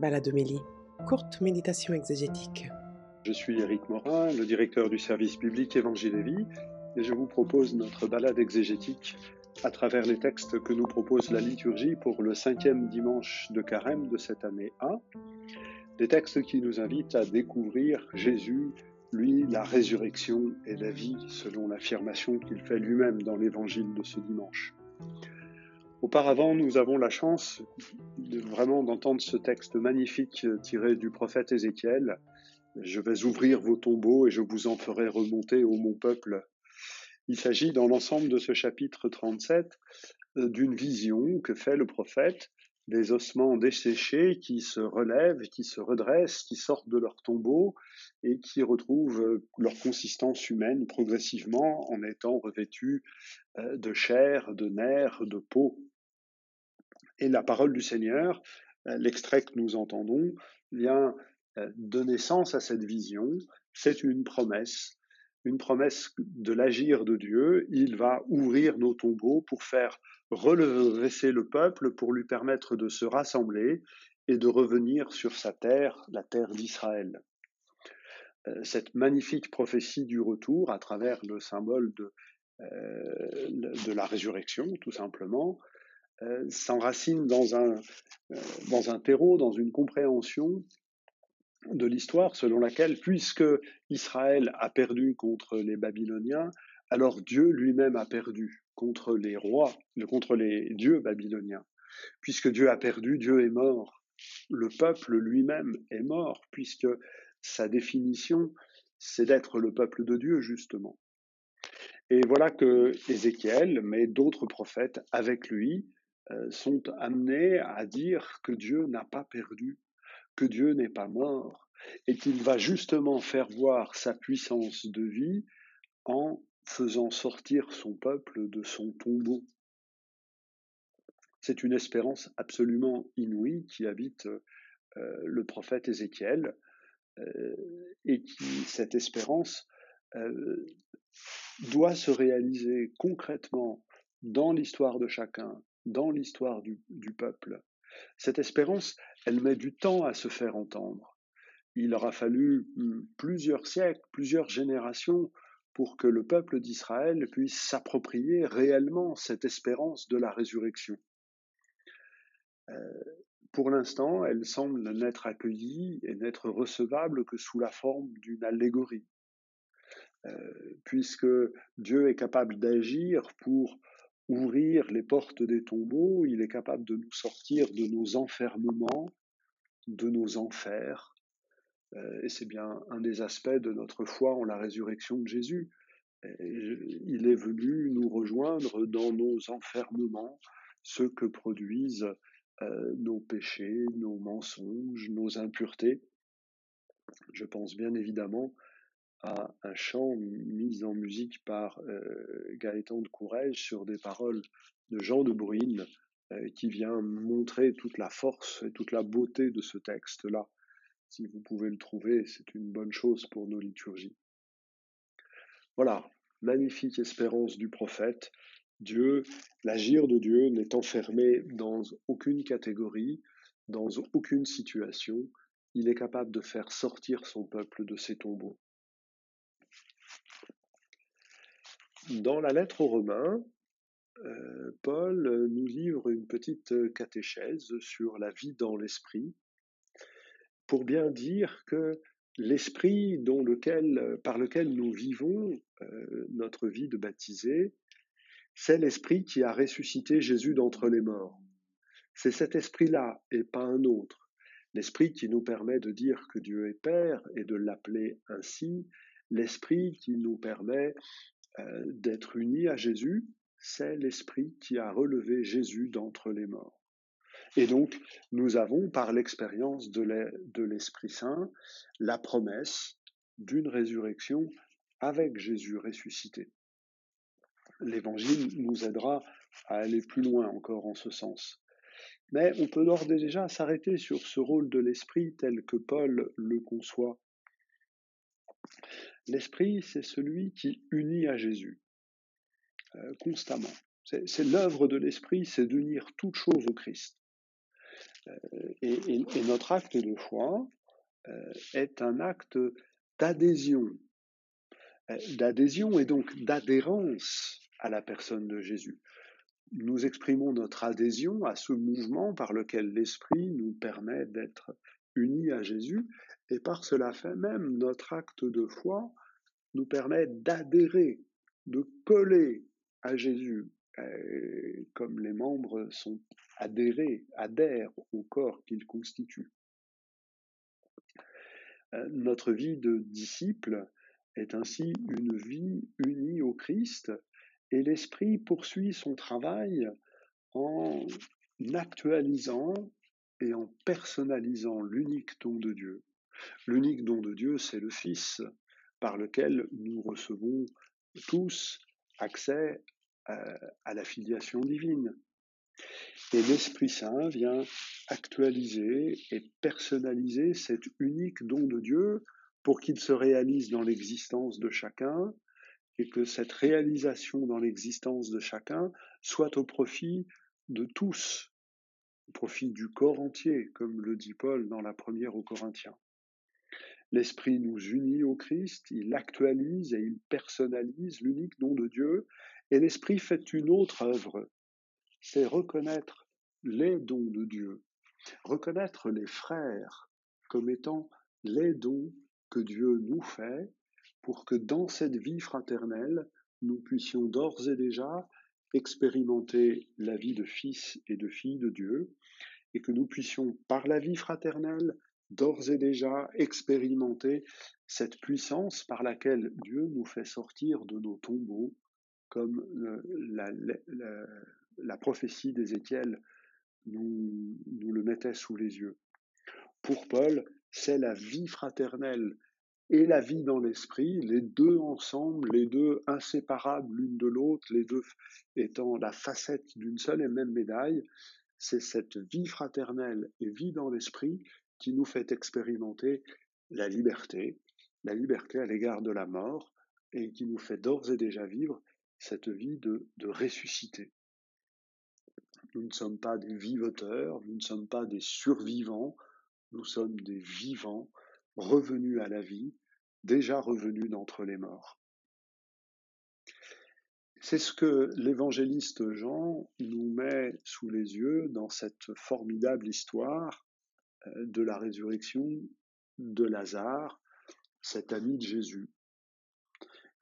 Baladomélie, courte méditation exégétique. Je suis Éric Morin, le directeur du service public Évangile et Vie, et je vous propose notre balade exégétique à travers les textes que nous propose la liturgie pour le cinquième dimanche de carême de cette année A, des textes qui nous invitent à découvrir Jésus, lui, la résurrection et la vie, selon l'affirmation qu'il fait lui-même dans l'évangile de ce dimanche. Auparavant, nous avons la chance vraiment d'entendre ce texte magnifique tiré du prophète Ézéchiel. Je vais ouvrir vos tombeaux et je vous en ferai remonter, ô mon peuple. Il s'agit dans l'ensemble de ce chapitre 37 euh, d'une vision que fait le prophète des ossements desséchés qui se relèvent, qui se redressent, qui sortent de leur tombeau et qui retrouvent leur consistance humaine progressivement en étant revêtus euh, de chair, de nerfs, de peau. Et la parole du Seigneur, euh, l'extrait que nous entendons, vient euh, de naissance à cette vision. C'est une promesse, une promesse de l'agir de Dieu. Il va ouvrir nos tombeaux pour faire relever le peuple, pour lui permettre de se rassembler et de revenir sur sa terre, la terre d'Israël. Euh, cette magnifique prophétie du retour à travers le symbole de, de la résurrection, tout simplement, euh, s'enracine dans un, euh, dans un terreau, dans une compréhension de l'histoire selon laquelle, puisque Israël a perdu contre les Babyloniens, alors Dieu lui-même a perdu contre les rois, contre les dieux babyloniens. Puisque Dieu a perdu, Dieu est mort. Le peuple lui-même est mort, puisque sa définition, c'est d'être le peuple de Dieu, justement. Et voilà que Ézéchiel, mais d'autres prophètes avec lui, euh, sont amenés à dire que Dieu n'a pas perdu, que Dieu n'est pas mort, et qu'il va justement faire voir sa puissance de vie en faisant sortir son peuple de son tombeau. C'est une espérance absolument inouïe qui habite euh, le prophète Ézéchiel, euh, et qui, cette espérance, doit se réaliser concrètement dans l'histoire de chacun, dans l'histoire du, peuple. Cette espérance, elle met du temps à se faire entendre. Il aura fallu hmm, plusieurs siècles, plusieurs générations pour que le peuple d'Israël puisse s'approprier réellement cette espérance de la résurrection. Euh, pour l'instant, elle semble n'être accueillie et n'être recevable que sous la forme d'une allégorie, euh, puisque Dieu est capable d'agir pour ouvrir les portes des tombeaux, il est capable de nous sortir de nos enfermements, de nos enfers. Euh, et c'est bien un des aspects de notre foi en la résurrection de Jésus. il est venu nous rejoindre dans nos enfermements, ceux que produisent euh, nos péchés, nos mensonges, nos impuretés. Je pense bien évidemment à un chant mis en musique par euh, Gaëtan de Courrèges sur des paroles de Jean de Bruyne euh, qui vient montrer toute la force et toute la beauté de ce texte-là. Si vous pouvez le trouver, c'est une bonne chose pour nos liturgies. Voilà, magnifique espérance du prophète. Dieu, l'agir de Dieu n'est enfermé dans aucune catégorie, dans aucune situation. Il est capable de faire sortir son peuple de ses tombeaux. Dans la lettre aux Romains, euh, Paul nous livre une petite catéchèse sur la vie dans l'esprit, pour bien dire que l'esprit par lequel nous vivons euh, notre vie de baptisé, c'est l'esprit qui a ressuscité Jésus d'entre les morts. C'est cet esprit-là et pas un autre. L'esprit qui nous permet de dire que Dieu est Père et de l'appeler ainsi, l'esprit qui nous permet euh, d'être unis à Jésus, c'est l'Esprit qui a relevé Jésus d'entre les morts. Et donc, nous avons, par l'expérience de l'Esprit Saint, la promesse d'une résurrection avec Jésus ressuscité. L'Évangile nous aidera à aller plus loin encore en ce sens. Mais on peut d'ores et déjà s'arrêter sur ce rôle de l'Esprit tel que Paul le conçoit L'Esprit, c'est celui qui unit à Jésus euh, constamment. C'est l'œuvre de l'Esprit, c'est d'unir toute chose au Christ. et, notre acte de foi est un acte d'adhésion, d'adhésion et donc d'adhérence à la personne de Jésus. Nous exprimons notre adhésion à ce mouvement par lequel l'Esprit nous permet d'être unis à Jésus, et par cela fait même notre acte de foi nous permet d'adhérer, de coller à Jésus, comme les membres sont adhérés, adhèrent au corps qu'il constitue. Euh, notre vie de disciple est ainsi une vie unie au Christ et l'Esprit poursuit son travail en actualisant et en personnalisant l'unique don de Dieu. L'unique don de Dieu, c'est le Fils, par lequel nous recevons tous accès euh, à, la filiation divine. Et l'Esprit Saint vient actualiser et personnaliser cet unique don de Dieu pour qu'il se réalise dans l'existence de chacun et que cette réalisation dans l'existence de chacun soit au profit de tous, au profit du corps entier, comme le dit Paul dans la première aux Corinthiens. L'Esprit nous unit au Christ, il actualise et il personnalise l'unique nom de Dieu, et l'Esprit fait une autre œuvre, c'est reconnaître les dons de Dieu, reconnaître les frères comme étant les dons que Dieu nous fait pour que dans cette vie fraternelle, nous puissions d'ores et déjà expérimenter la vie de fils et de filles de Dieu, et que nous puissions, par la vie fraternelle, d'ores et déjà expérimenter cette puissance par laquelle Dieu nous fait sortir de nos tombeaux, comme la, prophétie d'Ézéchiel nous, nous le mettait sous les yeux. Pour Paul, c'est la vie fraternelle et la vie dans l'esprit, les deux ensemble, les deux inséparables l'une de l'autre, les deux étant la facette d'une seule et même médaille, c'est cette vie fraternelle et vie dans l'esprit qui nous fait expérimenter la liberté, la liberté à l'égard de la mort, et qui nous fait d'ores et déjà vivre cette vie de, ressuscité. Nous ne sommes pas des vivoteurs, nous ne sommes pas des survivants, nous sommes des vivants revenus à la vie, déjà revenus d'entre les morts. C'est ce que l'évangéliste Jean nous met sous les yeux dans cette formidable histoire de la résurrection de Lazare, cet ami de Jésus.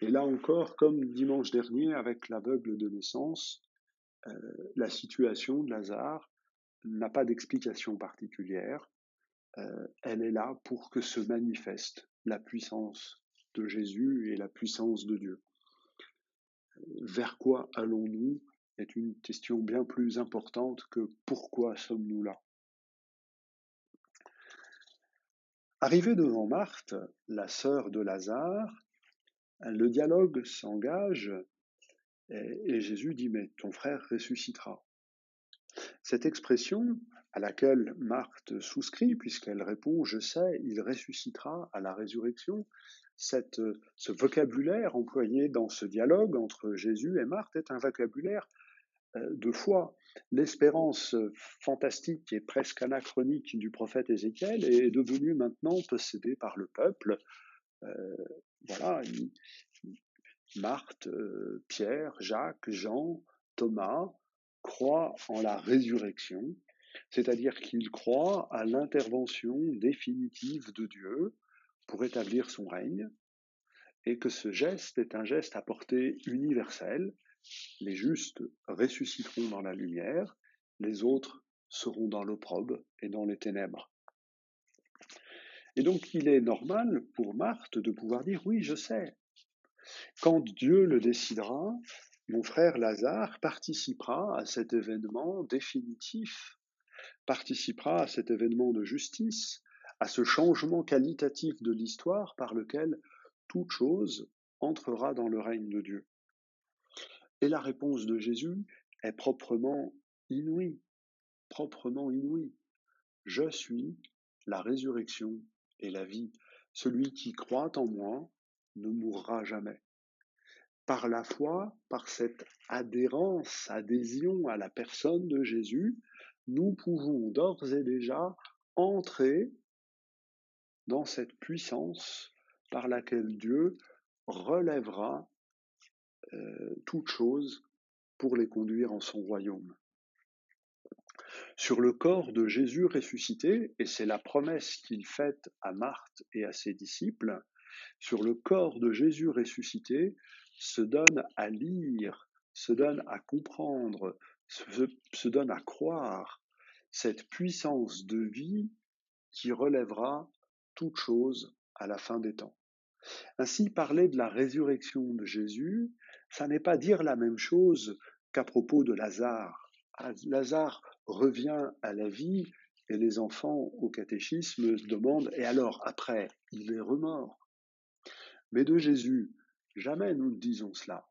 Et là encore, comme dimanche dernier avec l'aveugle de naissance, euh, la situation de Lazare n'a pas d'explication particulière. Euh, elle est là pour que se manifeste la puissance de Jésus et la puissance de Dieu. Vers quoi allons-nous est une question bien plus importante que pourquoi sommes-nous là? Arrivé devant Marthe, la sœur de Lazare, le dialogue s'engage et, Jésus dit Mais ton frère ressuscitera. Cette expression, à laquelle Marthe souscrit, puisqu'elle répond Je sais, il ressuscitera à la résurrection, ce vocabulaire employé dans ce dialogue entre Jésus et Marthe est un vocabulaire de foi. L'espérance fantastique et presque anachronique du prophète Ézéchiel est devenue maintenant possédée par le peuple. Euh, voilà, Marthe, euh, Pierre, Jacques, Jean, Thomas croient en la résurrection, c'est-à-dire qu'ils croient à l'intervention définitive de Dieu pour établir son règne, et que ce geste est un geste à portée universelle, les justes ressusciteront dans la lumière, les autres seront dans l'opprobre et dans les ténèbres. Et donc il est normal pour Marthe de pouvoir dire oui, je sais. Quand Dieu le décidera, mon frère Lazare participera à cet événement définitif, participera à cet événement de justice, à ce changement qualitatif de l'histoire par lequel toute chose entrera dans le règne de Dieu. Et la réponse de Jésus est proprement inouïe, proprement inouïe. Je suis la résurrection et la vie. Celui qui croit en moi ne mourra jamais. Par la foi, par cette adhérence, adhésion à la personne de Jésus, nous pouvons d'ores et déjà entrer dans cette puissance par laquelle Dieu relèvera toutes choses pour les conduire en son royaume. Sur le corps de Jésus ressuscité, et c'est la promesse qu'il fait à Marthe et à ses disciples, sur le corps de Jésus ressuscité se donne à lire, se donne à comprendre, se, se donne à croire cette puissance de vie qui relèvera toute chose à la fin des temps. Ainsi, parler de la résurrection de Jésus, ça n'est pas dire la même chose qu'à propos de Lazare. Ah, Lazare revient à la vie et les enfants au catéchisme demandent Et alors, après, il est remort Mais de Jésus, jamais nous ne disons cela.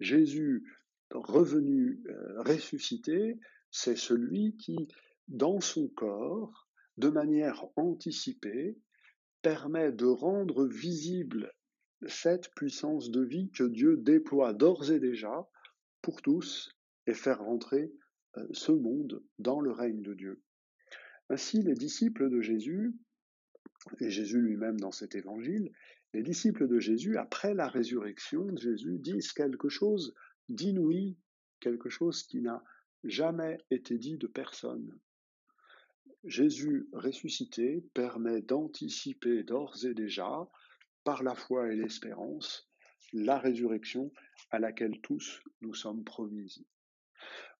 Jésus, revenu, euh, ressuscité, c'est celui qui, dans son corps, de manière anticipée, permet de rendre visible cette puissance de vie que Dieu déploie d'ores et déjà pour tous et faire rentrer euh, ce monde dans le règne de Dieu. Ainsi, les disciples de Jésus, et Jésus lui-même dans cet évangile, les disciples de Jésus, après la résurrection de Jésus, disent quelque chose d'inouï, quelque chose qui n'a jamais été dit de personne. Jésus ressuscité permet d'anticiper d'ores et déjà, par la foi et l'espérance, la résurrection à laquelle tous nous sommes promis.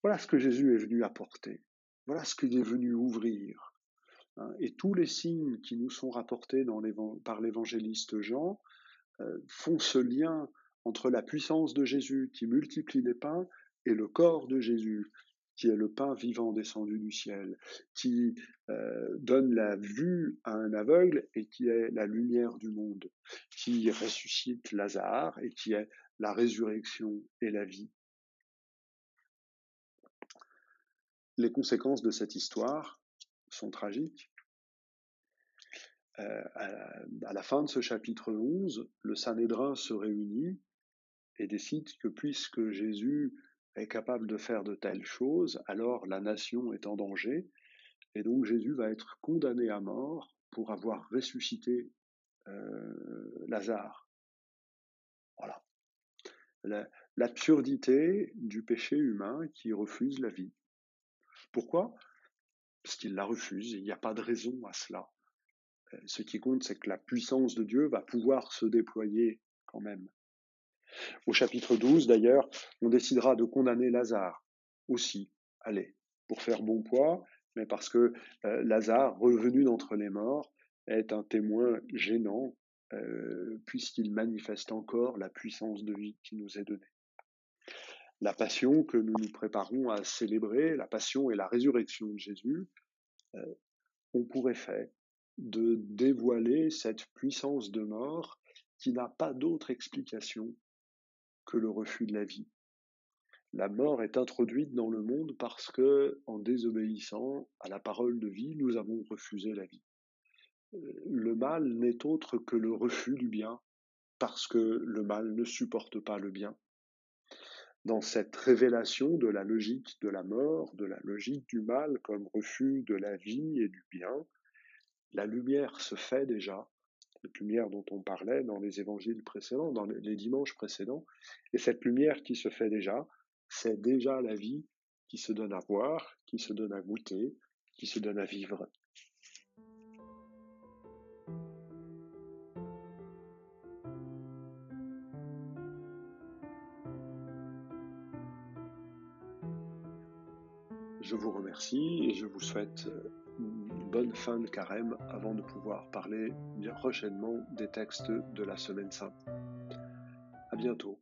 Voilà ce que Jésus est venu apporter. Voilà ce qu'il est venu ouvrir. Hein. Et tous les signes qui nous sont rapportés par l'évangéliste Jean euh, font ce lien entre la puissance de Jésus qui multiplie les pains et le corps de Jésus qui est le pain vivant descendu du ciel, qui euh, donne la vue à un aveugle et qui est la lumière du monde, qui ressuscite Lazare et qui est la résurrection et la vie. Les conséquences de cette histoire sont tragiques. Euh, à, la fin de ce chapitre 11, le Sanhédrin se réunit et décide que puisque Jésus est capable de faire de telles choses, alors la nation est en danger, et donc Jésus va être condamné à mort pour avoir ressuscité euh, Lazare. Voilà. L'absurdité du péché humain qui refuse la vie. Pourquoi? Parce qu'il la refuse, il n'y a pas de raison à cela. Euh, ce qui compte, c'est que la puissance de Dieu va pouvoir se déployer quand même. Au chapitre 12, d'ailleurs, on décidera de condamner Lazare aussi, allez, pour faire bon poids, mais parce que euh, Lazare, revenu d'entre les morts, est un témoin gênant, euh, puisqu'il manifeste encore la puissance de vie qui nous est donnée. La passion que nous nous préparons à célébrer, la passion et la résurrection de Jésus, euh, ont pour effet de dévoiler cette puissance de mort qui n'a pas d'autre explication le refus de la vie. La mort est introduite dans le monde parce que, en désobéissant à la parole de vie, nous avons refusé la vie. Le mal n'est autre que le refus du bien, parce que le mal ne supporte pas le bien. Dans cette révélation de la logique de la mort, de la logique du mal comme refus de la vie et du bien, la lumière se fait déjà cette lumière dont on parlait dans les évangiles précédents, dans les dimanches précédents. Et cette lumière qui se fait déjà, c'est déjà la vie qui se donne à voir, qui se donne à goûter, qui se donne à vivre. Je vous remercie et je vous souhaite bonne fin de carême avant de pouvoir parler bien prochainement des textes de la Semaine Sainte. À bientôt.